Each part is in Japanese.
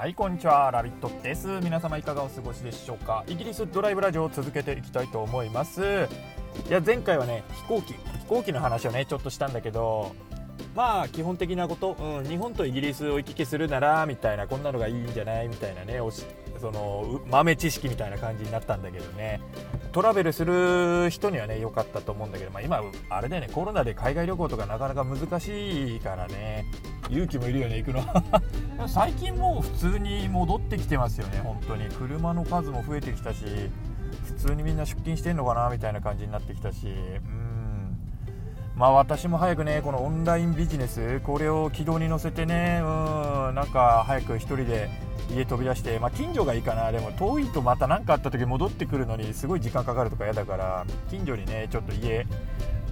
はいこんにちは。ラビットです。皆様いかがお過ごしでしょうか？イギリスドライブラジオを続けていきたいと思います。いや前回はね飛行機飛行機の話をねちょっとしたんだけどまあ基本的なこと、うん、日本とイギリスを行き来するならみたいなこんなのがいいんじゃない？みたいなねおしその豆知識みたいな感じになったんだけどね。トラベルする人にはね良かったと思うんだけど、まあ、今あれだよねコロナで海外旅行とかなかなか難しいからね勇気もいるよね行くの。最近もう普通に戻ってきてますよね本当に。車の数も増えてきたし普通にみんな出勤してんのかなみたいな感じになってきたしうん。まあ私も早くねこのオンラインビジネスこれを軌道に乗せてねうんなんか早く1人で家飛び出して、まあ、近所がいいかな。でも遠いとまた何かあった時戻ってくるのにすごい時間かかるとか嫌だから近所にねちょっと家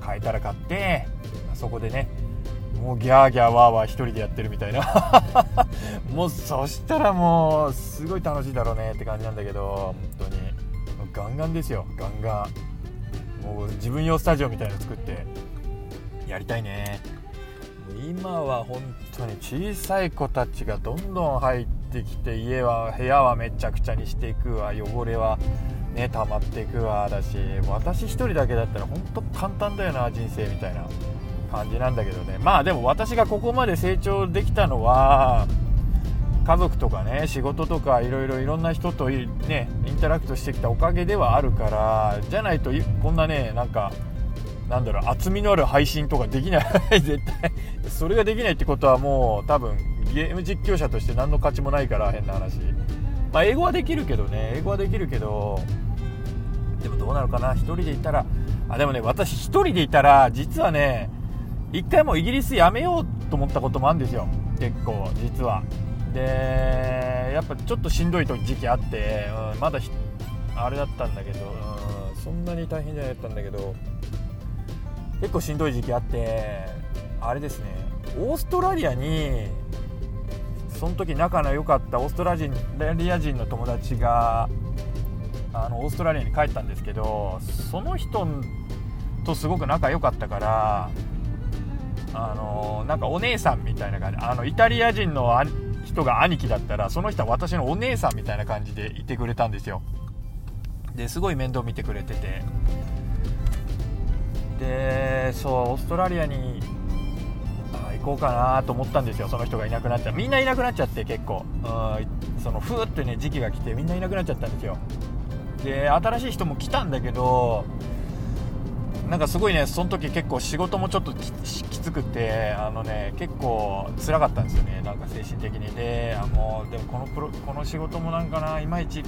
変えたら買ってそこでねもうギャーギャーワーワー1人でやってるみたいな。もうそしたらもうすごい楽しいだろうねって感じなんだけど本当に。ガンガンですよ。ガンガン。もう自分用スタジオみたいなの作ってやりたいね。今は本当に小さい子たちがどんどん入ってきて家は部屋はめちゃくちゃにしていくわ。汚れはね溜まっていくわ。だし私1人だけだったら本当簡単だよな人生みたいな感じなんだけどね。まあでも私がここまで成長できたのは家族とかね仕事とかいろいろいろんな人とねインタラクトしてきたおかげではあるからじゃないとこんなねなんかなんだろう厚みのある配信とかできない。絶対。それができないってことはもう多分ゲーム実況者として何の価値もないから変な話。まあ英語はできるけどね。英語はできるけどでもどうなるかな。1人でいたら。あでもね私1人でいたら実はね1回もイギリス辞めようと思ったこともあるんですよ。結構実は。でやっぱちょっとしんどい時期あって、うん、まだあれだったんだけど、うん、そんなに大変じゃなかったんだけど結構しんどい時期あってあれですね。オーストラリアにその時仲の良かったオーストラリア人の友達があのオーストラリアに帰ったんですけどその人とすごく仲良かったからあのなんかお姉さんみたいな感じあのイタリア人の人が兄貴だったらその人は私のお姉さんみたいな感じでいてくれたんですよ。ですごい面倒見てくれてて。でそうオーストラリアに行こうかなと思ったんですよその人がいなくなっちゃみんないなくなっちゃって結構。うんそのふーってね時期が来てみんないなくなっちゃったんですよ。で新しい人も来たんだけどなんかすごいねその時結構仕事もちょっときつくてあのね結構辛かったんですよねなんか精神的に。であもうでもこのプロこの仕事もなんかないまいち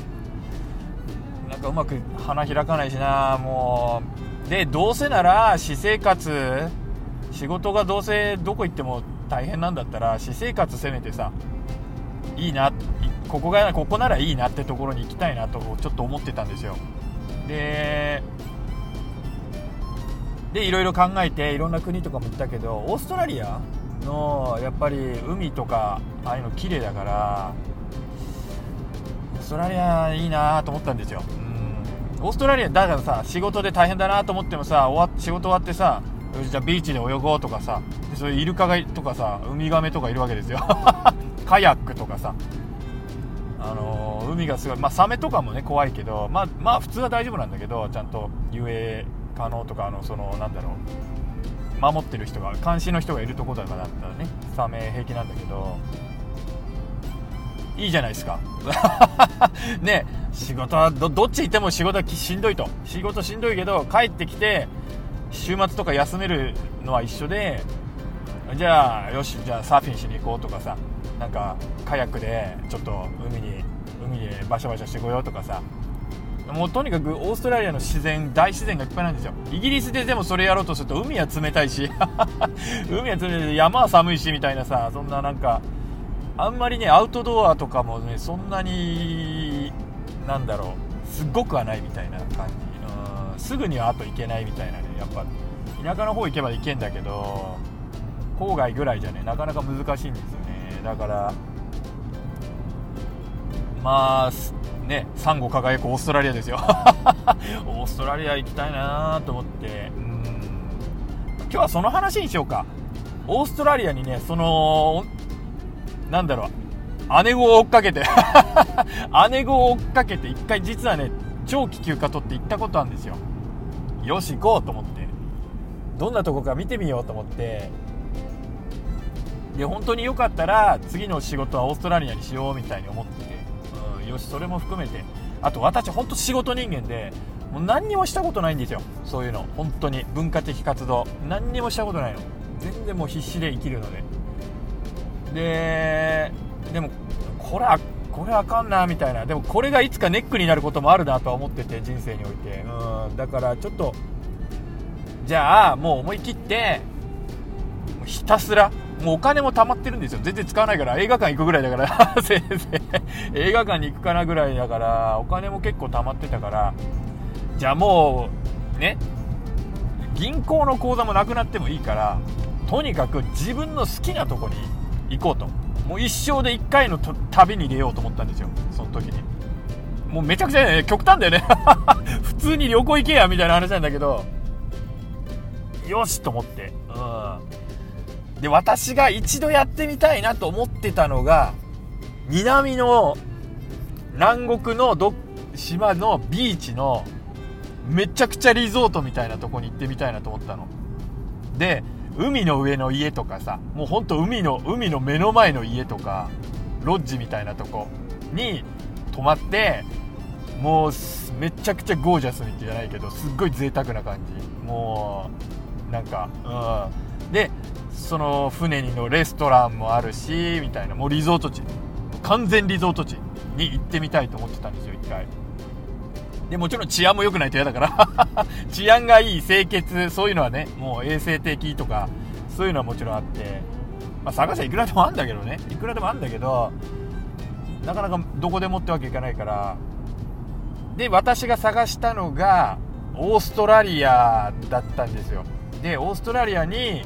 なんかうまく花開かないしなもう。でどうせなら私生活仕事がどうせどこ行っても大変なんだったら私生活せめてさいいなここがここならいいなってところに行きたいなとちょっと思ってたんですよ。ででいろいろ考えていろんな国とかも行ったけどオーストラリアのやっぱり海とかああいうの綺麗だからオーストラリアいいなと思ったんですよ。うん。オーストラリアだからさ仕事で大変だなと思ってもさ終わ仕事終わってさじゃあビーチで泳ごうとかさそういうイルカがとかさウミガメとかいるわけですよ。カヤックとかさ。あのー、海がすごいまあサメとかもね怖いけどまあまあ普通は大丈夫なんだけどちゃんと遊泳可能とかあのそのなんだろう。守ってる人が監視の人がいるところとかだったらねサメ平気なんだけど。いいじゃないですか。ね仕事はどどっち行っても仕事はしんどいと。仕事しんどいけど帰ってきて週末とか休めるのは一緒でじゃあよしじゃあサーフィンしに行こうとかさなんかカヤックでちょっと海に海でバシャバシャしてこようとかさ。もうとにかくオーストラリアの自然大自然がいっぱいなんですよ。イギリスででもそれやろうとすると海は冷たいし 海は冷たいし山は寒いしみたいなさそんななんかあんまりねアウトドアとかもねそんなになんだろうすっごくはないみたいな感じ。うんすぐにはあと行けないみたいなね。やっぱ田舎の方行けば行けんだけど郊外ぐらいじゃねなかなか難しいんですよね。だからまあねサンゴ輝くオーストラリアですよ。オーストラリア行きたいなと思って。うん。今日はその話にしようか。オーストラリアにねそのなんだろう姉子を追っかけて。姉子を追っかけて一回実はね長期休暇取って行ったことあるんですよ。よし行こうと思って。どんなとこか見てみようと思って。で本当によかったら次の仕事はオーストラリアにしようみたいに思ってて、うん、よしそれも含めて。あと私本当仕事人間でもう何にもしたことないんですよ。そういうの。本当に。文化的活動。何にもしたことないの。全然もう必死で生きるので。ででもこれはこれあかんなみたいな。でもこれがいつかネックになることもあるなとは思ってて人生において。うん。だからちょっとじゃあもう思い切ってひたすらもうお金も貯まってるんですよ。全然使わないから。映画館行くぐらいだから。先生。映画館に行くかなぐらいだから。お金も結構貯まってたから。じゃあもうね。銀行の口座もなくなってもいいから。とにかく自分の好きなとこに行こうと。もう一生で1回の旅に出ようと思ったんですよ。その時に。もうめちゃくちゃね極端だよね。普通に旅行行けやみたいな話なんだけど。よしと思って。うん。で私が一度やってみたいなと思ってたのが南の南国のど島のビーチのめちゃくちゃリゾートみたいなとこに行ってみたいなと思ったの。で海の上の家とかさもうほんと海の海の目の前の家とかロッジみたいなとこに泊まってもうめちゃくちゃゴージャスにじゃないけどすっごい贅沢な感じ。もうなんかうん。でその船にのレストランもあるしみたいな。もうリゾート地。完全リゾート地に行ってみたいと思ってたんですよ一回。でもちろん治安も良くないと嫌だから。治安がいい清潔そういうのはねもう衛生的とかそういうのはもちろんあって、まあ、探しゃいくらでもあるんだけどね。いくらでもあんだけどなかなかどこでもってわけいかないから。で私が探したのがオーストラリアだったんですよ。でオーストラリアに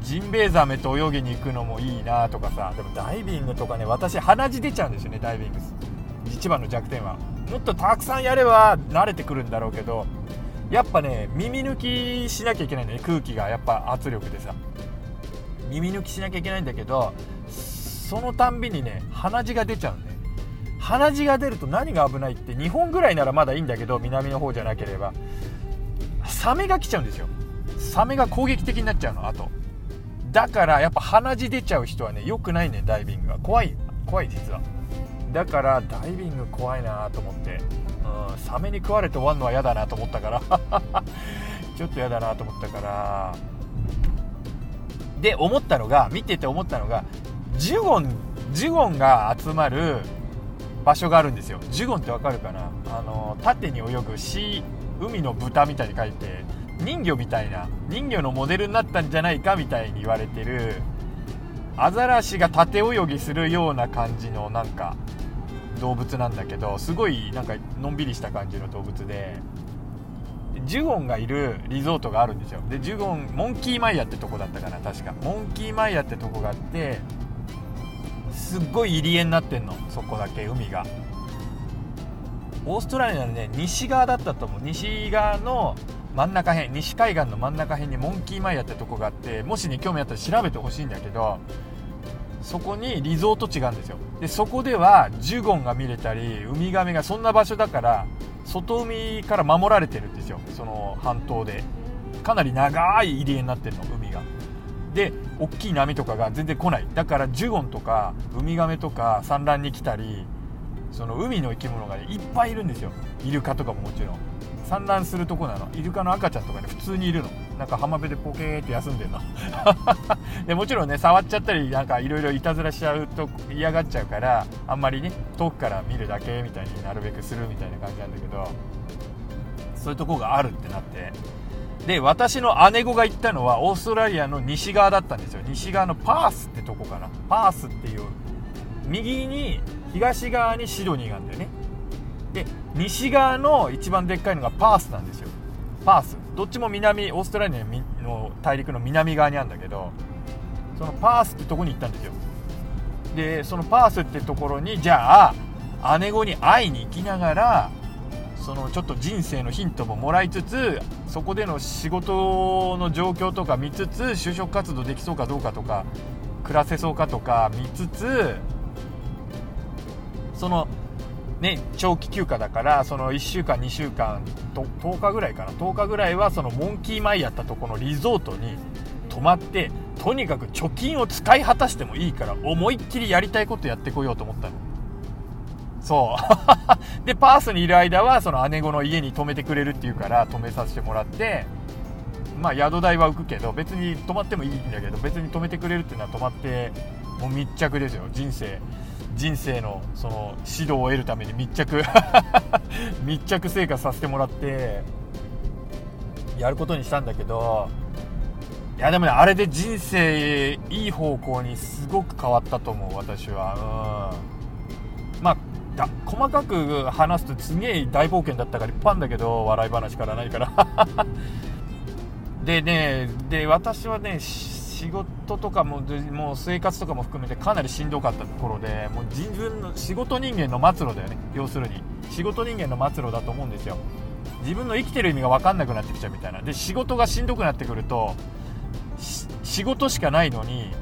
ジンベエザメと泳ぎに行くのもいいなとかさ。でもダイビングとかね私鼻血出ちゃうんですよねダイビング。一番の弱点は。もっとたくさんやれば慣れてくるんだろうけどやっぱね耳抜きしなきゃいけないんだね空気がやっぱ圧力でさ。耳抜きしなきゃいけないんだけどそのたんびにね鼻血が出ちゃうんね。鼻血が出ると何が危ないって日本ぐらいならまだいいんだけど南の方じゃなければ。サメが来ちゃうんですよ。サメが攻撃的になっちゃうのあと。だからやっぱ鼻血出ちゃう人はね良くないねダイビングが怖い怖い実は。だからダイビング怖いなと思って、うん、サメに食われて終わるのは嫌だなと思ったから。ちょっと嫌だなと思ったから。で思ったのが見てて思ったのがジュゴンジュゴンが集まる場所があるんですよ。ジュゴンってわかるかな？あの縦に泳ぐシ海の豚みたいに書いて人魚みたいな人魚のモデルになったんじゃないかみたいに言われてるアザラシが縦泳ぎするような感じのなんか動物なんだけどすごいなんかのんびりした感じの動物でジュゴンがいるリゾートがあるんですよ。でジュゴンモンキーマイヤってとこだったかな確か。モンキーマイヤってとこがあってすっごい入り江になってんのそこだけ海が。オーストラリアのね西側だったと思う。西側の真ん中辺西海岸の真ん中辺にモンキーマイヤってとこがあってもしね興味あったら調べてほしいんだけどそこにリゾート地があるんですよ。でそこではジュゴンが見れたりウミガメがそんな場所だから外海から守られてるんですよ。その半島で。かなり長い入り江になってるの海が。で大きい波とかが全然来ない。だからジュゴンとかウミガメとか産卵に来たりその海の生き物が、ね、いっぱいいるんですよ。イルカとかももちろん。産卵するとこなの。イルカの赤ちゃんとかね普通にいるの。なんか浜辺でポケーって休んでんの。でもちろんね触っちゃったりなんかいろいろいたずらしちゃうと嫌がっちゃうからあんまりね遠くから見るだけみたいになるべくするみたいな感じなんだけどそういうとこがあるってなって。で私の姉子が行ったのはオーストラリアの西側だったんですよ。西側のパースってとこかな。パースっていう右に東側にシドニーがあるんだよね。で西側の一番でっかいのがパースなんですよ。パース。どっちも南オーストラリアの大陸の南側にあるんだけどそのパースってとこに行ったんですよ。でそのパースってところにじゃあ姉子に会いに行きながらそのちょっと人生のヒントももらいつつそこでの仕事の状況とか見つつ就職活動できそうかどうかとか暮らせそうかとか見つつそのね、長期休暇だからその1週間2週間と10日ぐらいかな。10日ぐらいはそのモンキーマイやったとこのリゾートに泊まってとにかく貯金を使い果たしてもいいから思いっきりやりたいことやってこようと思ったの。そう。でパースにいる間はその姉子の家に泊めてくれるっていうから泊めさせてもらってまあ宿代は浮くけど別に泊まってもいいんだけど別に泊めてくれるっていうのは泊まってもう密着ですよ人生。人生のその指導を得るために密着 密着生活させてもらってやることにしたんだけどいやでもねあれで人生いい方向にすごく変わったと思う私は。うん。まあだ細かく話すとすげえ大冒険だったからいっぱいあるんだけど笑い話から何から。でねで私はね仕事とかももう生活とかも含めてかなりしんどかったところでもう自分の仕事人間の末路だよね。要するに。仕事人間の末路だと思うんですよ。自分の生きてる意味が分かんなくなってきちゃうみたいな。で仕事がしんどくなってくると仕事しかないのに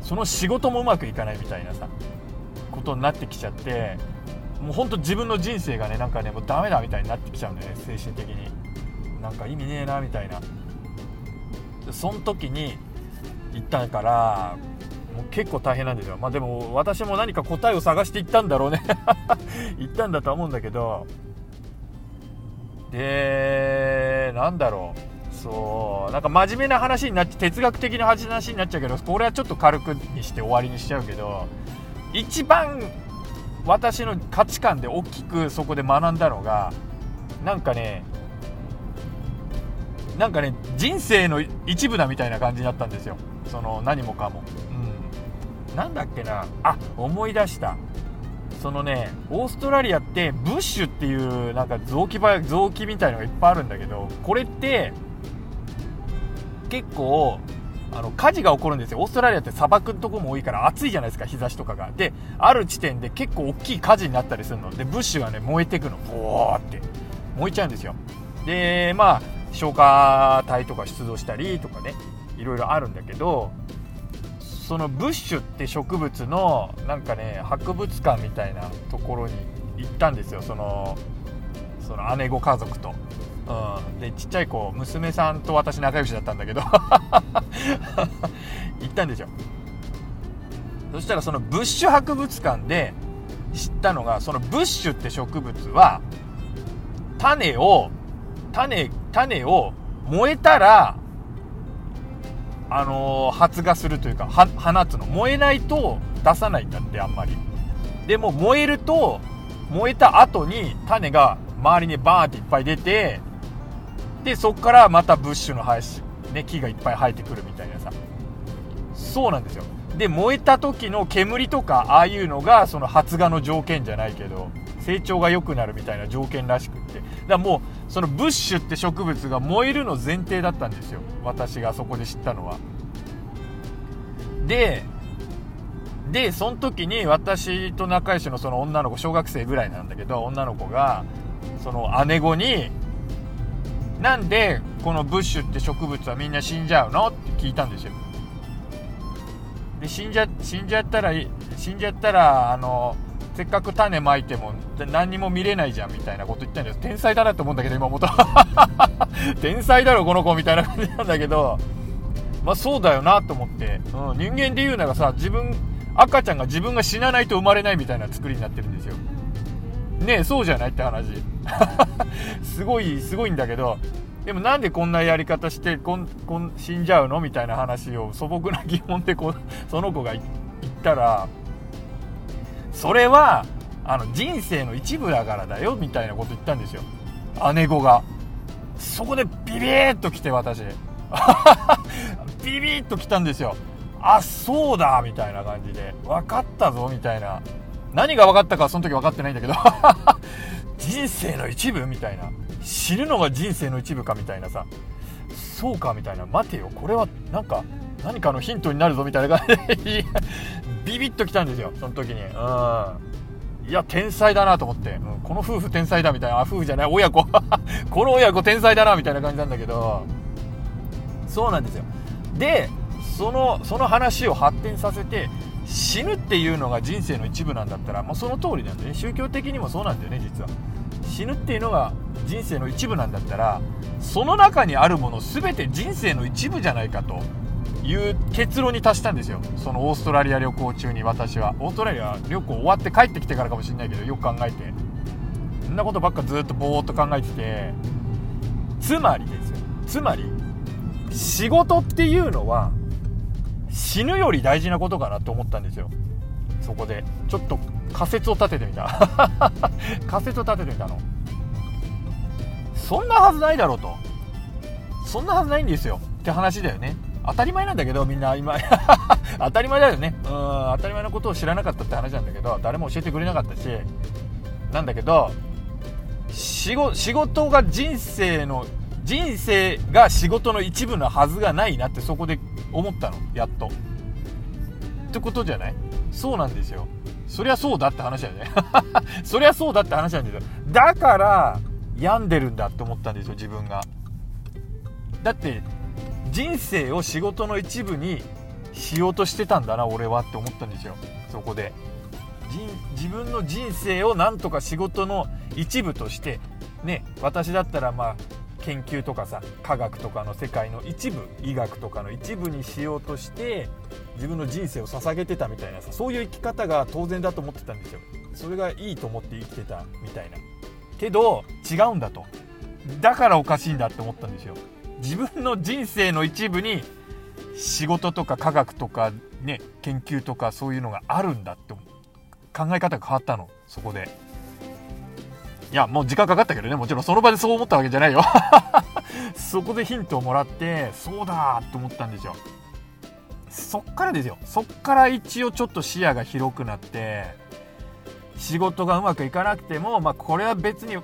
その仕事もうまくいかないみたいなさことになってきちゃってもうほんと自分の人生がねなんかねもうダメだみたいになってきちゃうんだよね精神的に。なんか意味ねえなみたいな。その時に行ったからもう結構大変なんですよ。まあでも私も何か答えを探していったんだろうね。行ったんだとは思うんだけど。でなんだろう。そうなんか真面目な話になって哲学的な話になっちゃうけどこれはちょっと軽くにして終わりにしちゃうけど一番私の価値観で大きくそこで学んだのがなんかねなんかね人生の一部だみたいな感じになったんですよ。その何もかも、うん、なんだっけな。あ思い出した。そのねオーストラリアってブッシュっていうなんか雑木場雑木みたいのがいっぱいあるんだけどこれって結構あの火事が起こるんですよ。オーストラリアって砂漠のとこも多いから暑いじゃないですか日差しとかが。である地点で結構大きい火事になったりするの。でブッシュがね燃えてくの。ボーって。燃えちゃうんですよ。でまあ消火隊とか出動したりとかね。いろいろあるんだけどそのブッシュって植物のなんかね博物館みたいなところに行ったんですよ。そのその姉子家族と。うん、でちっちゃい子娘さんと私仲良しだったんだけど。行ったんですよ。そしたらそのブッシュ博物館で知ったのがそのブッシュって植物は種を種種を燃えたらあのー、発芽するというか放つの。燃えないと出さないんだってあんまり。でも燃えると燃えた後に種が周りにバーンっていっぱい出てでそこからまたブッシュの生えし、ね、木がいっぱい生えてくるみたいなさ。そうなんですよ。で燃えた時の煙とかああいうのがその発芽の条件じゃないけど成長が良くなるみたいな条件らしくって。だからもうそのブッシュって植物が燃えるの前提だったんですよ。私がそこで知ったのは。ででその時に私と仲良しのその女の子小学生ぐらいなんだけど女の子がその姉子になんでこのブッシュって植物はみんな死んじゃうのって聞いたんですよ。で死んじゃ死んじゃったら死んじゃったらあのせっかく種まいても何にも見れないじゃんみたいなこと言ったんです天才だなって思うんだけど今元 天才だろこの子みたいな感じなんだけど。まあそうだよなと思って、うん、人間で言うならさ自分赤ちゃんが自分が死なないと生まれないみたいな作りになってるんですよ。ねえそうじゃないって話。すごいすごいんだけど。でもなんでこんなやり方してこんこん死んじゃうの？みたいな話を素朴な疑問でこうその子が言ったらそれはあの人生の一部だからだよみたいなこと言ったんですよ。姉子が。そこでビビッと来て私。ビビッと来たんですよ。あそうだみたいな感じで。分かったぞみたいな。何が分かったかはその時分かってないんだけど。人生の一部みたいな。死ぬのが人生の一部かみたいなさ。そうかみたいな。待てよこれはなんか何かのヒントになるぞみたいな感じで。ビビッときたんですよその時に。うん。いや天才だなと思って、うん、この夫婦天才だみたいな。あ夫婦じゃない。親子。この親子天才だなみたいな感じなんだけど。そうなんですよ。でそのその話を発展させて死ぬっていうのが人生の一部なんだったら、まあ、その通りなんでね。宗教的にもそうなんだよね実は。死ぬっていうのが人生の一部なんだったらその中にあるもの全て人生の一部じゃないかと。いう結論に達したんですよ。そのオーストラリア旅行中に私は。オーストラリア旅行終わって帰ってきてからかもしれないけどよく考えて。そんなことばっかずっとぼーっと考えてて。つまりですよ。つまり仕事っていうのは死ぬより大事なことかなと思ったんですよ。そこで。ちょっと仮説を立ててみた。仮説を立ててみたの。そんなはずないだろうと。そんなはずないんですよ。って話だよね。当たり前なんだけどみんな今。当たり前だよね。うん当たり前のことを知らなかったって話なんだけど誰も教えてくれなかったし。なんだけど仕事が人生の人生が仕事の一部のはずがないなってそこで思ったの。やっと。ってことじゃない？そうなんですよ。そりゃそうだって話だよね。そりゃそうだって話なんですよ。だから病んでるんだって思ったんですよ自分が。だって人生を仕事の一部にしようとしてたんだな俺はって思ったんですよそこで。自分の人生をなんとか仕事の一部としてね私だったらまあ研究とかさ科学とかの世界の一部医学とかの一部にしようとして自分の人生を捧げてたみたいなさそういう生き方が当然だと思ってたんですよ。それがいいと思って生きてたみたいな。けど違うんだと。だからおかしいんだって思ったんですよ。自分の人生の一部に仕事とか科学とかね研究とかそういうのがあるんだって考え方が変わったのそこで。いやもう時間かかったけどねもちろん。その場でそう思ったわけじゃないよ。そこでヒントをもらってそうだと思ったんですよ。そっからですよ。そっから一応ちょっと視野が広くなって仕事がうまくいかなくても、まあ、これは別に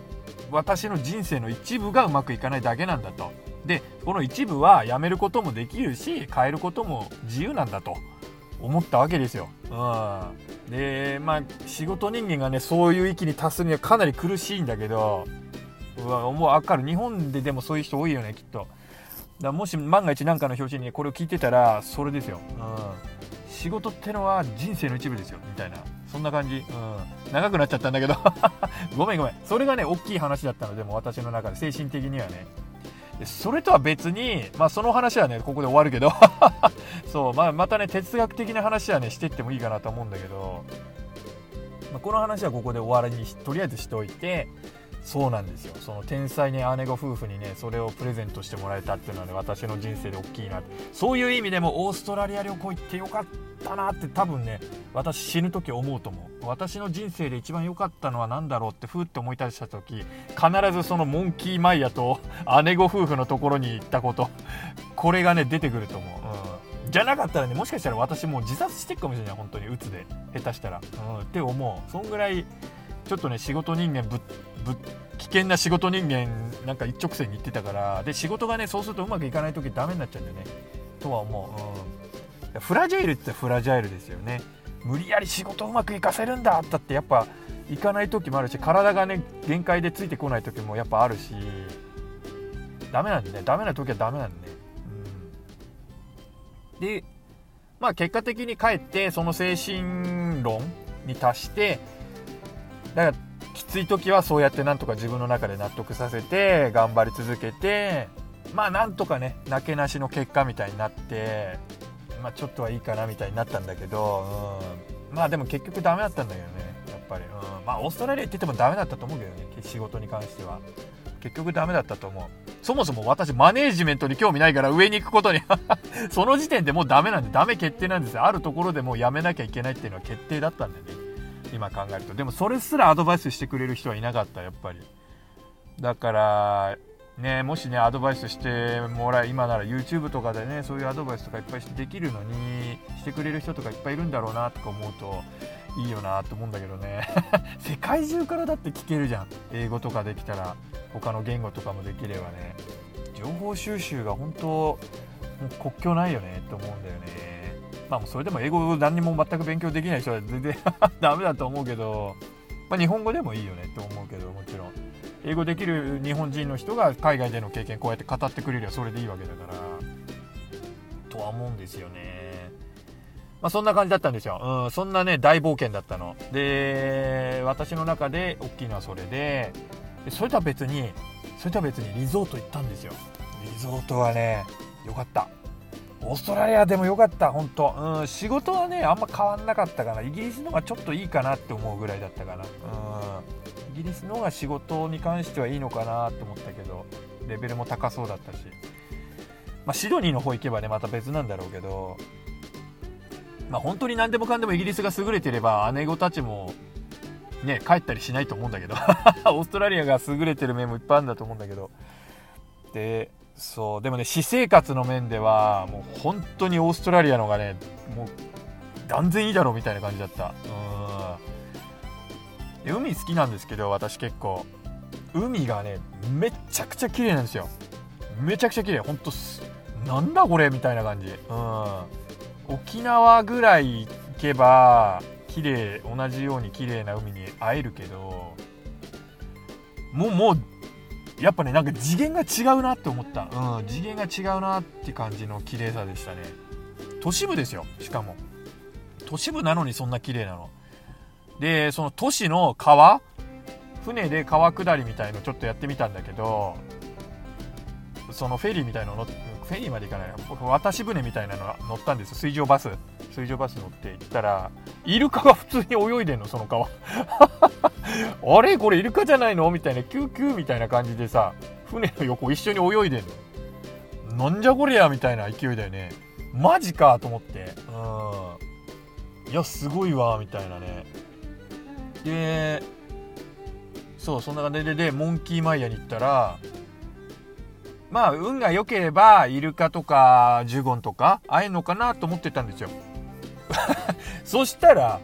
私の人生の一部がうまくいかないだけなんだと。でこの一部はやめることもできるし変えることも自由なんだと思ったわけですよ。うん、でまあ仕事人間がねそういう域に達するにはかなり苦しいんだけどうわもう分かる。日本ででもそういう人多いよねきっと。だもし万が一何かの表紙にこれを聞いてたらそれですよ。うん、仕事ってのは人生の一部ですよみたいな。そんな感じ、うん、長くなっちゃったんだけど。ごめんごめん。それがね大きい話だったのでも私の中で。精神的にはね。それとは別に、まあ、その話はねここで終わるけど。そう、まあ、またね哲学的な話はねしてってもいいかなと思うんだけど、まあ、この話はここで終わりにとりあえずしておいて。そうなんですよ。その天才ね姉御夫婦にねそれをプレゼントしてもらえたっていうのはね私の人生で大きいなそういう意味でもオーストラリア旅行行ってよかったなって多分ね私死ぬ時思うと思う。私の人生で一番良かったのは何だろうってふーって思い出した時必ずそのモンキーマイヤと姉御夫婦のところに行ったことこれがね出てくると思う、うん、じゃなかったらねもしかしたら私もう自殺してっかもしれない本当に。鬱で。下手したら、うん、って思う。そんぐらいちょっとね仕事人間ぶぶ危険な仕事人間なんか一直線に行ってたからで仕事がねそうするとうまくいかない時ダメになっちゃうんだよね。とは思う、うん、フラジャイルってフラジャイルですよね。無理やり仕事うまくいかせるんだだってやっぱ行かない時もあるし体がね限界でついてこない時もやっぱあるしダメなんでね。ダメな時はダメなんでね、うん、でまあ結果的に帰ってその精神論に達してだからきつい時はそうやってなんとか自分の中で納得させて頑張り続けてまあなんとかねなけなしの結果みたいになってまあちょっとはいいかなみたいになったんだけど、うん、まあでも結局ダメだったんだけどねやっぱり、うん、まあオーストラリア行っててもダメだったと思うけどね仕事に関しては。結局ダメだったと思う。そもそも私マネージメントに興味ないから上に行くことに。その時点でもうダメなんでダメ決定なんですよ。あるところでもうやめなきゃいけないっていうのは決定だったんでね。今考えると。でもそれすらアドバイスしてくれる人はいなかったやっぱり。だからねもしねアドバイスしてもらえ今なら YouTube とかでねそういうアドバイスとかいっぱいできるのにしてくれる人とかいっぱいいるんだろうなとか思うといいよなと思うんだけどね。世界中からだって聞けるじゃん。英語とかできたら他の言語とかもできればね。情報収集が本当もう国境ないよねって思うんだよね。まあ、それでも英語何にも全く勉強できない人は全然 ダメだと思うけど、まあ、日本語でもいいよねって思うけどもちろん英語できる日本人の人が海外での経験こうやって語ってくれりゃそれでいいわけだからとは思うんですよねまあ、そんな感じだったんですよ。うん、そんなね、大冒険だったの。で、私の中で大きいのはそれで、でそれとは別に、それとは別にリゾート行ったんですよ。リゾートはね、よかった。オーストラリアでもよかった、本当うん、仕事はね、あんま変わんなかったかな。イギリスの方がちょっといいかなって思うぐらいだったかな。うん。イギリスの方が仕事に関してはいいのかなって思ったけど、レベルも高そうだったし。まあ、シドニーの方行けばね、また別なんだろうけど、まあ、本当に何でもかんでもイギリスが優れてれば姉御たちもね帰ったりしないと思うんだけど オーストラリアが優れてる面もいっぱいあるんだと思うんだけどでそうでもね私生活の面ではもう本当にオーストラリアのがねもう断然いいだろうみたいな感じだった。うん。海好きなんですけど私結構海がねめちゃくちゃ綺麗なんですよ。めちゃくちゃ綺麗。ほんとなんだこれみたいな感じ。うん。沖縄ぐらい行けば綺麗同じように綺麗な海に会えるけどもうもうやっぱねなんか次元が違うなって思った、うん、次元が違うなって感じの綺麗さでしたね。都市部ですよしかも。都市部なのにそんな綺麗なの。でその都市の川船で川下りみたいのちょっとやってみたんだけどそのフェリーみたいの乗ってフェリーまで行かない僕渡し船みたいなの乗ったんです。水上バス。水上バス乗って行ったらイルカが普通に泳いでんのその川 あれこれイルカじゃないの？みたいなキューキューみたいな感じでさ船の横一緒に泳いでんのなんじゃこりゃみたいな勢いだよね。マジかと思って。うん。いやすごいわみたいなね。でそうそんな感じででモンキーマイヤーに行ったらまあ運が良ければイルカとかジュゴンとか会えんのかなと思ってたんですよ。そしたら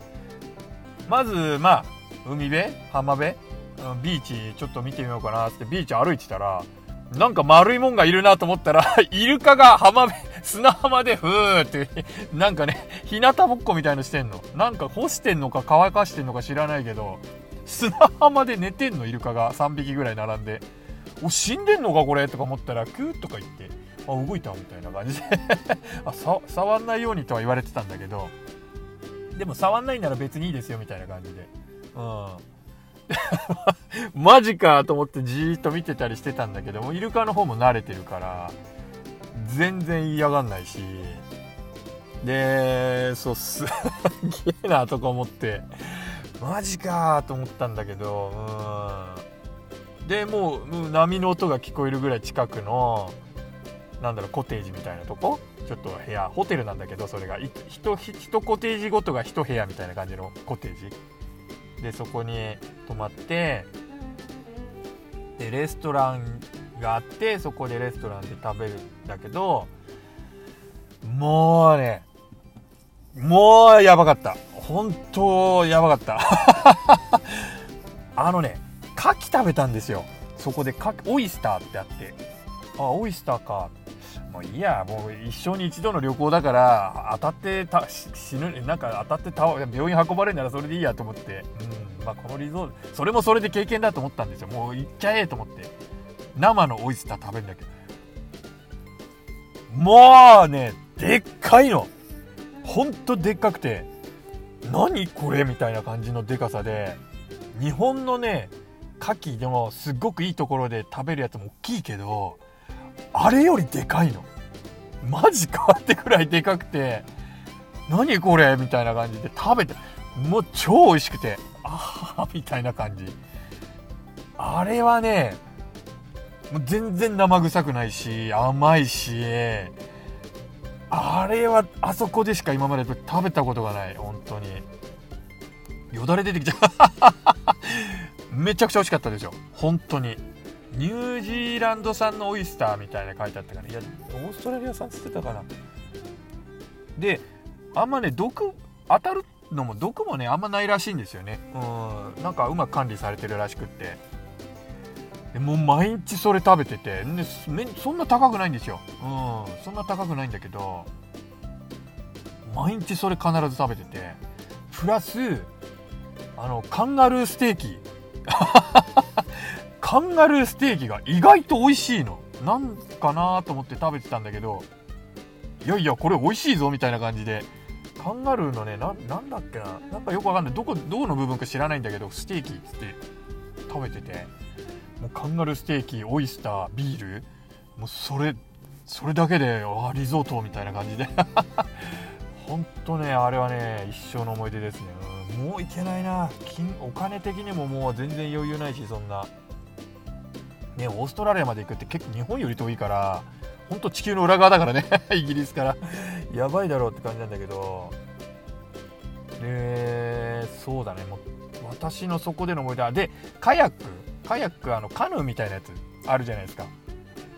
まずまあ海辺？浜辺？ビーチちょっと見てみようかなってビーチ歩いてたらなんか丸いもんがいるなと思ったら イルカが浜辺砂浜でふーってなんかね日向ぼっこみたいのしてんの。なんか干してんのか乾かしてんのか知らないけど砂浜で寝てんのイルカが。3匹ぐらい並んで。お死んでんのかこれ？とか思ったらキューとか言ってあ動いたみたいな感じで。あ触んないようにとは言われてたんだけど。でも触んないなら別にいいですよみたいな感じで。うん。マジかと思ってじーっと見てたりしてたんだけどもイルカの方も慣れてるから全然嫌がんないし。でそうす。げえなとか思ってマジかと思ったんだけどうん。でもう波の音が聞こえるぐらい近くのなんだろうコテージみたいなとこ？ちょっと部屋ホテルなんだけどそれが。1コテージごとが1部屋みたいな感じのコテージ。でそこに泊まってでレストランがあってそこでレストランで食べるんだけどもうねもうやばかった。本当やばかった。あのね牡蠣食べたんですよ。そこで牡蠣オイスターってあって。あオイスターか。もういいやもう一生に一度の旅行だから当たってた死ぬなんか当たってた病院運ばれるならそれでいいやと思って、うんまあ、このリゾートそれもそれで経験だと思ったんですよ。もう行っちゃえと思って。生のオイスター食べるんだけど。もうねでっかいの。ほんとでっかくて。何これみたいな感じのでかさで。日本のね牡蠣でもすっごくいいところで食べるやつも大きいけどあれよりでかいの？マジかってくらいでかくて。何これ？みたいな感じで。食べて。もう超美味しくて。ああみたいな感じ。あれはねもう全然生臭くないし甘いしあれはあそこでしか今まで食べたことがない。本当に。よだれ出てきちゃう。めちゃくちゃ美味しかったですよ。本当に。ニュージーランド産のオイスターみたいな書いてあったから。いやオーストラリア産っつってたかな。であんまね毒当たるのも毒もねあんまないらしいんですよね。うん。なんかうまく管理されてるらしくって。でもう毎日それ食べてて。でそんな高くないんですよ。うん。そんな高くないんだけど毎日それ必ず食べてて。プラスあのカンガルーステーキ。カンガルーステーキが意外と美味しいの。なんかなと思って食べてたんだけど、いやいや、これ美味しいぞみたいな感じで、カンガルーのねななんだっけな。なんかよくわかんない。どこどこの部分か知らないんだけどステーキっつって。食べてて。もうカンガルーステーキオイスタービール。もうそれそれだけであリゾートみたいな感じで。本当ねあれはね一生の思い出ですね、もういけないな。金お金的にももう全然余裕ないしそんな。ねオーストラリアまで行くって結構日本より遠いから本当地球の裏側だからね イギリスから。やばいだろうって感じなんだけど。でそうだね。もう私のそこでの思い出でカヤック。カヤックあのカヌーみたいなやつあるじゃないですか。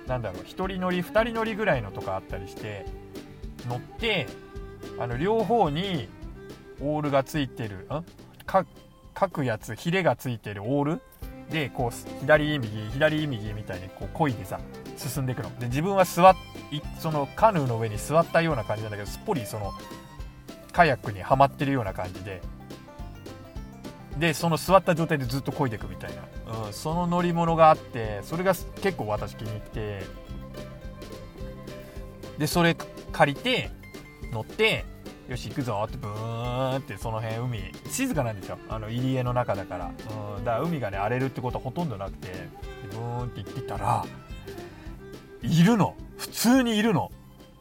なんだろう1人乗り2人乗りぐらいのとかあったりして乗ってあの両方にオールがついてるん？かくやつヒレがついてるオールでこう左右左右みたいにこう漕いでさ進んでいくの。で自分は座っそのカヌーの上に座ったような感じなんだけどすっぽりそのカヤックにはまってるような感じで。でその座った状態でずっと漕いでいくみたいな、うん、その乗り物があってそれが結構私気に入って。でそれ借りて乗ってよし行くぞってブーンってその辺海。静かなんですよ。あの入り江の中だから、うん、だから海がね荒れるってことはほとんどなくて。ブーンって行ってたらいるの。普通にいるの。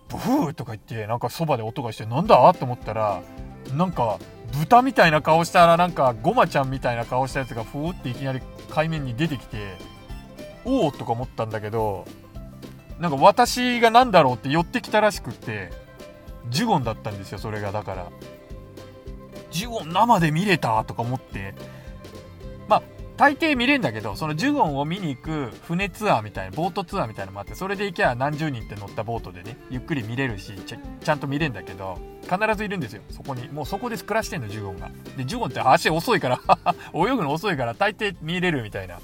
ブーとか言ってなんかそばで音がしてなんだ？と思ったらなんか豚みたいな顔したらなんかごまちゃんみたいな顔したやつがふーっていきなり海面に出てきておおとか思ったんだけどなんか私が何だろうって寄ってきたらしくってジュゴンだったんですよそれが。だから。ジュゴン生で見れたとか思って。まあ大抵見れんだけどそのジュゴンを見に行く船ツアーみたいなボートツアーみたいなのもあってそれで行きゃ何十人って乗ったボートでねゆっくり見れるしちちゃんと見れんだけど必ずいるんですよ。そこに。もうそこで暮らしてんのジュゴンが。でジュゴンって足遅いから 泳ぐの遅いから大抵見れるみたいな。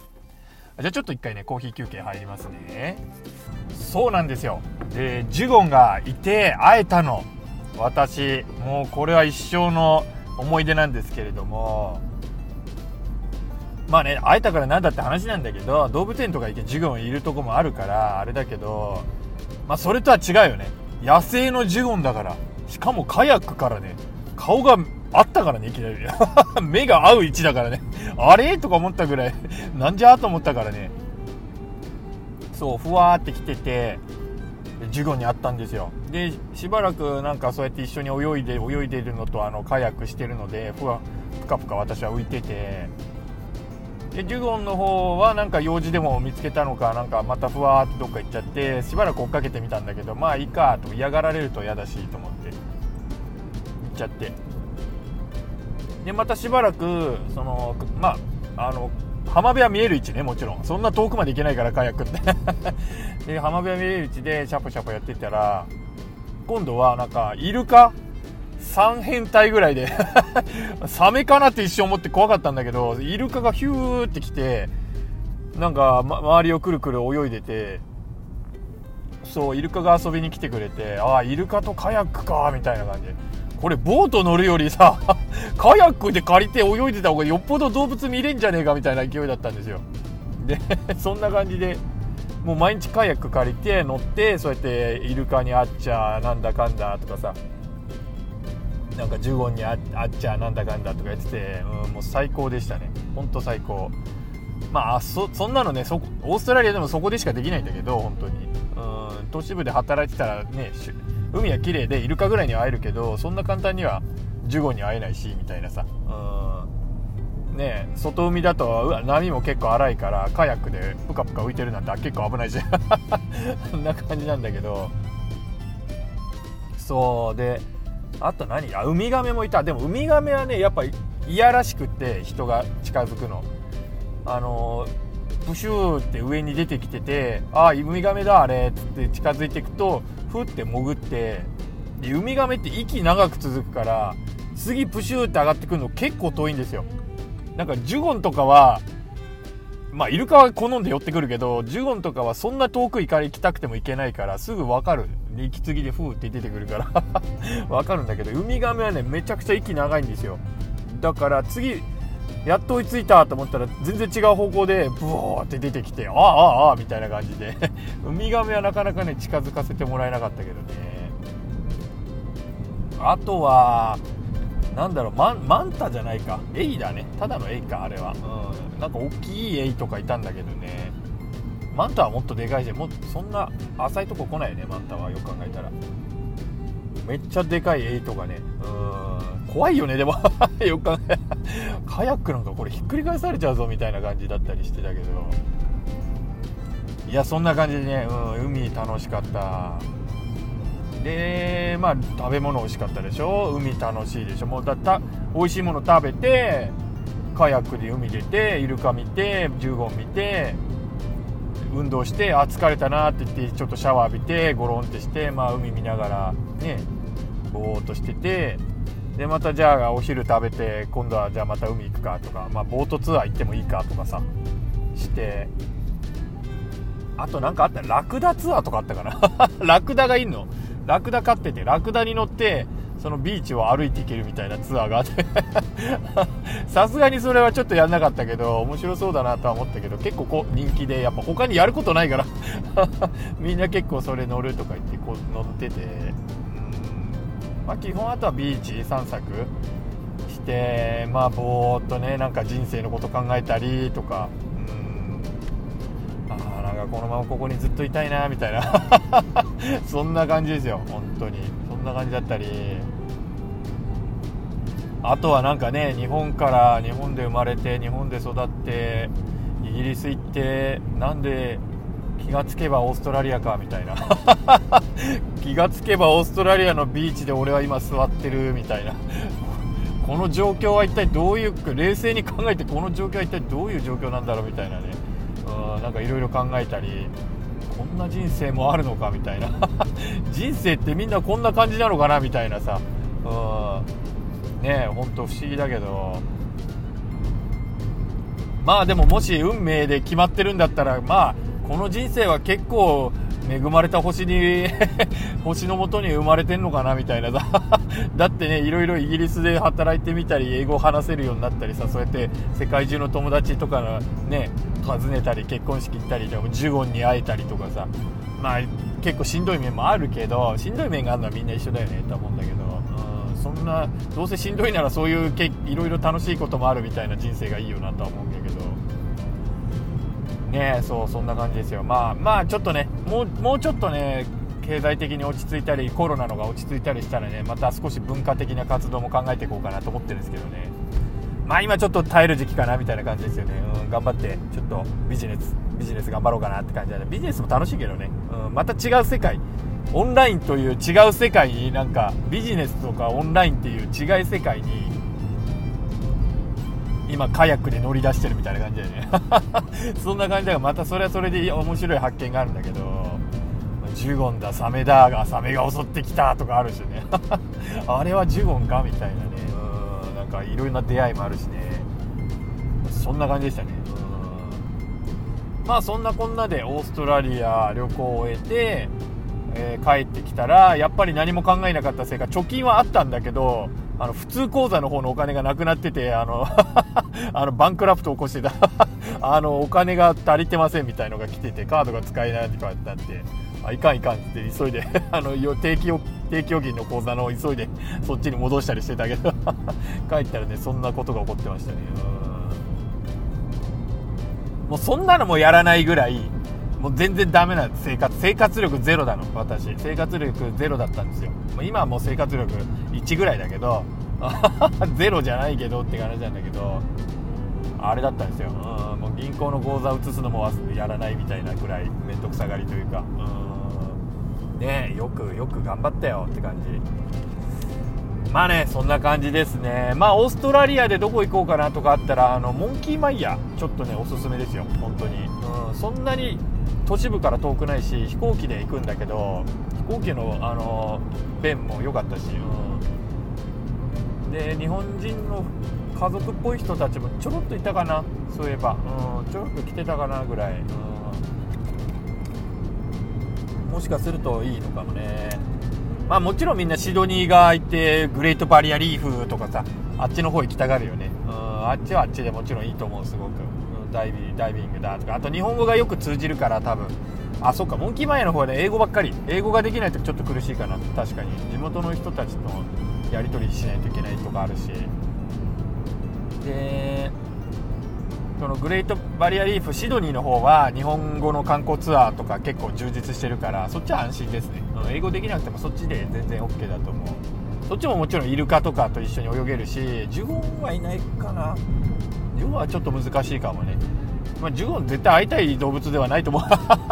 じゃあちょっと一回ねコーヒー休憩入りますね。そうなんですよ。でジュゴンがいて会えたの。私もうこれは一生の思い出なんですけれども。まあね会えたからなんだって話なんだけど動物園とか行ってジュゴンいるとこもあるからあれだけどまあそれとは違うよね。野生のジュゴンだから。しかもカヤックからね顔があったからねいきなり。目が合う位置だからね。あれ？とか思ったぐらい。なんじゃと思ったからね。そうふわって来ててジュゴンに会ったんですよ。でしばらくなんかそうやって一緒に泳いで泳いでるのとあのカヤックしてるのでふわぷかぷか私は浮いてて。でジュゴンの方はなんか用事でも見つけたのかなんかまたふわーってどっか行っちゃってしばらく追っかけてみたんだけどまあいいかと嫌がられると嫌だしと思って行っちゃって。でまたしばらくそのまああの浜辺は見える位置ねもちろん。そんな遠くまで行けないからカヤックって。で浜辺は見える位置でシャポシャポやってたら今度はなんかイルカ？3変態ぐらいで。サメかなって一瞬思って怖かったんだけどイルカがヒューって来てなんか、ま、周りをくるくる泳いでてそうイルカが遊びに来てくれてああイルカとカヤックかみたいな感じで。これボート乗るよりさ カヤックで借りて泳いでた方がよっぽど動物見れんじゃねえかみたいな勢いだったんですよ。で そんな感じでもう毎日カヤック借りて乗ってそうやってイルカに会っちゃなんだかんだとかさなんか15にあっちゃなんだかんだとか言ってて、うん、もう最高でしたね。ほんと最高。まあそそんなのねそオーストラリアでもそこでしかできないんだけど本当に。うん都市部で働いてたらね海は綺麗でイルカぐらいには会えるけどそんな簡単にはジュゴに会えないしみたいなさ。うん。ね外海だと波も結構荒いからカヤックでプカプカ浮いてるなんて結構危ないじゃん。そんな感じなんだけど。そうであと何？あウミガメもいた。でもウミガメはねやっぱいやらしくって人が近づくの。あのプシューって上に出てきててああウミガメだあれっつって近づいていくとふって潜ってでウミガメって息長く続くから次プシューって上がってくるの結構遠いんですよ。なんかジュゴンとかはまあイルカは好んで寄ってくるけどジュゴンとかはそんな遠く行か行きたくても行けないからすぐ分かる。息継ぎでフーって出てくるから 分かるんだけどウミガメはねめちゃくちゃ息長いんですよ。だから次やっと追いついたと思ったら全然違う方向でブワーって出てきてああああああみたいな感じで。ウミガメはなかなかね近づかせてもらえなかったけどね。あとはなんだろうマンマンタじゃないか。エイだね。ただのエイかあれは、うん、なんか大きいエイとかいたんだけどね。マンタはもっとでかいしもうそんな浅いとこ来ないよねマンタは。よく考えたら。めっちゃでかいエイとかね。うん怖いよねでも。よく考えカヤックなんかこれひっくり返されちゃうぞみたいな感じだったりしてたけど。いやそんな感じでね、うん、海楽しかった。でまあ食べ物美味しかったでしょ？海楽しいでしょ？もうだった美味しいもの食べてカヤックで海出てイルカ見てジュゴン見て運動してあ疲れたなって言ってちょっとシャワー浴びてゴロンってして、まあ、海見ながらねぼーっとしてて。でまたじゃあお昼食べて今度はじゃあまた海行くかとか、まあ、ボートツアー行ってもいいかとかさしてあと何かあったラクダツアーとかあったかな ラクダがいんの？ラクダ飼っててラクダに乗ってそのビーチを歩いていけるみたいなツアーがあって さすがにそれはちょっとやんなかったけど面白そうだなとは思ったけど結構こう人気でやっぱ他にやることないから みんな結構それ乗るとか言ってこう乗ってて。まあ基本あとはビーチ散策してまあぼーっとねなんか人生のこと考えたりとかがこのままここにずっといたいなみたいな。そんな感じですよ本当に。そんな感じだったり。あとはなんかね日本から日本で生まれて日本で育ってイギリス行ってなんで気がつけばオーストラリアかみたいな。気がつけばオーストラリアのビーチで俺は今座ってるみたいな。この状況は一体どういう冷静に考えてこの状況は一体どういう状況なんだろうみたいなね。うんなんかいろいろ考えたりこんな人生もあるのかみたいな。人生ってみんなこんな感じなのかなみたいなさ。うんねえほんと不思議だけど。まあでももし運命で決まってるんだったらまあこの人生は結構恵まれた星に 星のもとに生まれてんのかなみたいな。だってねいろいろイギリスで働いてみたり英語を話せるようになったりさそうやって世界中の友達とかのね訪ねたり結婚式行ったりでもジュゴンに会えたりとかさ。まあ結構しんどい面もあるけどしんどい面があるのはみんな一緒だよねと思うんだけど、そんなどうせしんどいならそういういろいろ楽しいこともあるみたいな人生がいいよなとは思うんだけど。ねそうそんな感じですよ。まあまあちょっとねもうもうちょっとね経済的に落ち着いたりコロナのが落ち着いたりしたらねまた少し文化的な活動も考えていこうかなと思ってるんですけどね。まあ今ちょっと耐える時期かなみたいな感じですよね、うん、頑張ってちょっとビジネスビジネス頑張ろうかなって感じだね。ビジネスも楽しいけどね、うん、また違う世界。オンラインという違う世界になんかビジネスとかオンラインっていう違い世界に今カヤックで乗り出してるみたいな感じだよね。そんな感じだからまたそれはそれで面白い発見があるんだけどジュゴンだサメだがサメが襲ってきたとかあるしね。あれはジュゴンかみたいなね。うんなんかいろいろな出会いもあるしね。そんな感じでしたね。まあそんなこんなでオーストラリア旅行を終えて、えー、帰ってきたらやっぱり何も考えなかったせいか貯金はあったんだけどあの、普通口座の方のお金がなくなってて、あの あの、バンクラフト起こしてた あの、お金が足りてませんみたいのが来てて、カードが使えないとかってなって、あ、いかんいかんって急いで あの、定期、定期預金の口座の急いでそっちに戻したりしてたけど帰ったらね、そんなことが起こってましたね。もうそんなのもやらないぐらい、もう全然ダメな生活、生活力ゼロだの、私。生活力ゼロだったんですよ。今はもう生活力1ぐらいだけど、ゼロじゃないけどって感じなんだけど、あれだったんですよ。うん、もう銀行の口座移すのもやらないみたいなぐらい面倒くさがりというか、うん、ねよく、よく頑張ったよって感じ。まあね、そんな感じですね。まあ、オーストラリアでどこ行こうかなとかあったら、あの、モンキーマイヤー、ちょっとね、おすすめですよ、本当に。うん、そんなに都市部から遠くないし飛行機で行くんだけど飛行機のあの便も良かったし、うん、で日本人の家族っぽい人たちもちょろっといたかなそういえば、うん、ちょろっと来てたかなぐらい、うん、もしかするといいのかもね。まあもちろんみんなシドニーがいてグレートバリアリーフとかさあっちの方行きたがるよね、うんあっちはあっちでもちろんいいと思うすごくダイビダイビングだとかあと日本語がよく通じるから多分。あそっかモンキーマイヤーの方はね英語ばっかり。英語ができないとちょっと苦しいかな。確かに。地元の人たちとやり取りしないといけないとかあるし。でそのグレートバリアリーフシドニーの方は日本語の観光ツアーとか結構充実してるからそっちは安心ですね。英語できなくてもそっちで全然 OK だと思う。そっちももちろんイルカとかと一緒に泳げるしジュゴンはいないかな。ジュゴンはちょっと難しいかもね。まあ、ジュゴン絶対会いたい動物ではないと思う。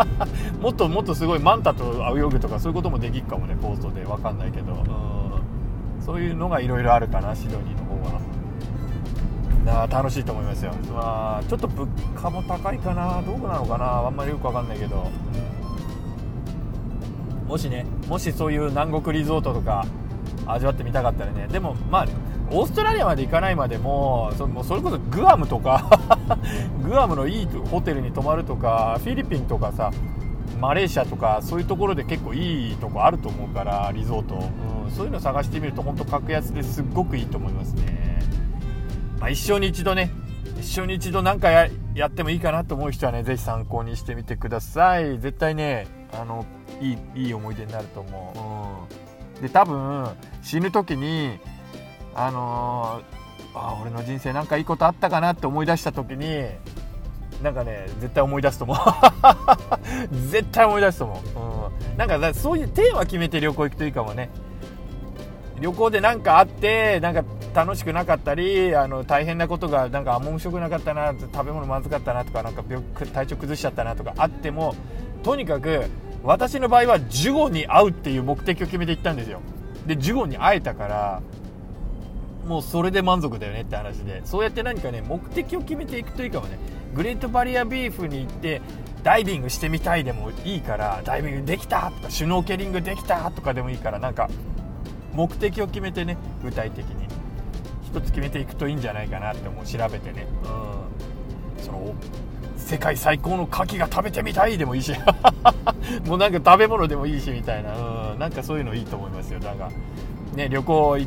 もっともっとすごいマンタと泳ぐとかそういうこともできるかもね。コーストで分かんないけど、うん、そういうのがいろいろあるかなシドニーの方は。な楽しいと思いますよ。まあちょっと物価も高いかな。どうなのかな。あんまりよく分かんないけど。もしねもしそういう南国リゾートとか味わってみたかったらね。でもまあオーストラリアまで行かないまでもそもそれこそグアムとか グアムのいいホテルに泊まるとかフィリピンとかさマレーシアとかそういうところで結構いいとこあると思うからリゾート、うん、そういうの探してみると本当格安ですっごくいいと思いますね、まあ、一生に一度ね一生に一度何かややってもいいかなと思う人はね是非参考にしてみてください。絶対ねあのいいいい思い出になると思う、うん、で多分死ぬ時にあのー、あ俺の人生なんかいいことあったかなって思い出した時になんかね絶対思い出すと思う。絶対思い出すと思う、うん、なんかそういうテーマ決めて旅行行くといいかもね。旅行で何かあってなんか楽しくなかったりあの大変なことがなんかあんま面白くなかったな食べ物まずかったなとかなんか体調崩しちゃったなとかあってもとにかく私の場合はジュゴンに会うっていう目的を決めて行ったんですよ。でジュゴンに会えたからもうそれで満足だよねって話で。そうやって何かね目的を決めていくといいかもね。グレートバリアビーフに行ってダイビングしてみたいでもいいからダイビングできたとかシュノーケリングできたとかでもいいからなんか目的を決めてね具体的に。一つ決めていくといいんじゃないかなって思う調べてね。うん。その世界最高の牡蠣が食べてみたいでもいいし。もうなんか食べ物でもいいしみたいな。うん。なんかそういうのいいと思いますよ。だからね、旅行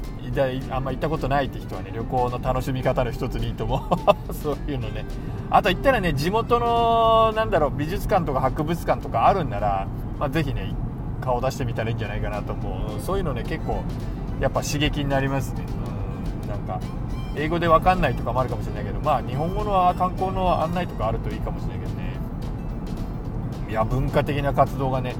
あんま行ったことないって人はね旅行の楽しみ方の一つにいいと思う。そういうのね。あと行ったらね地元のなんだろう美術館とか博物館とかあるんなら、まあ、ぜひね顔出してみたらいいんじゃないかなと思う。そういうのね結構やっぱ刺激になりますね。うんなんか英語で分かんないとかもあるかもしれないけどまあ日本語の観光の案内とかあるといいかもしれないけどね。いや文化的な活動がね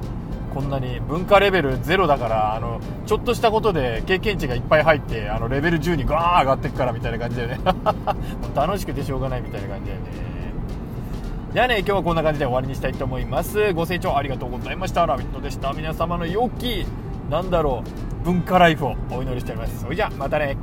こんなに文化レベルゼロだからあのちょっとしたことで経験値がいっぱい入ってあのレベル10にガー上がっていくからみたいな感じだよね。楽しくてしょうがないみたいな感じだよね。じゃあね今日はこんな感じで終わりにしたいと思います。ご清聴ありがとうございました。ラビットでした。皆様の良きなんだろう文化ライフをお祈りしております。それじゃあまたね。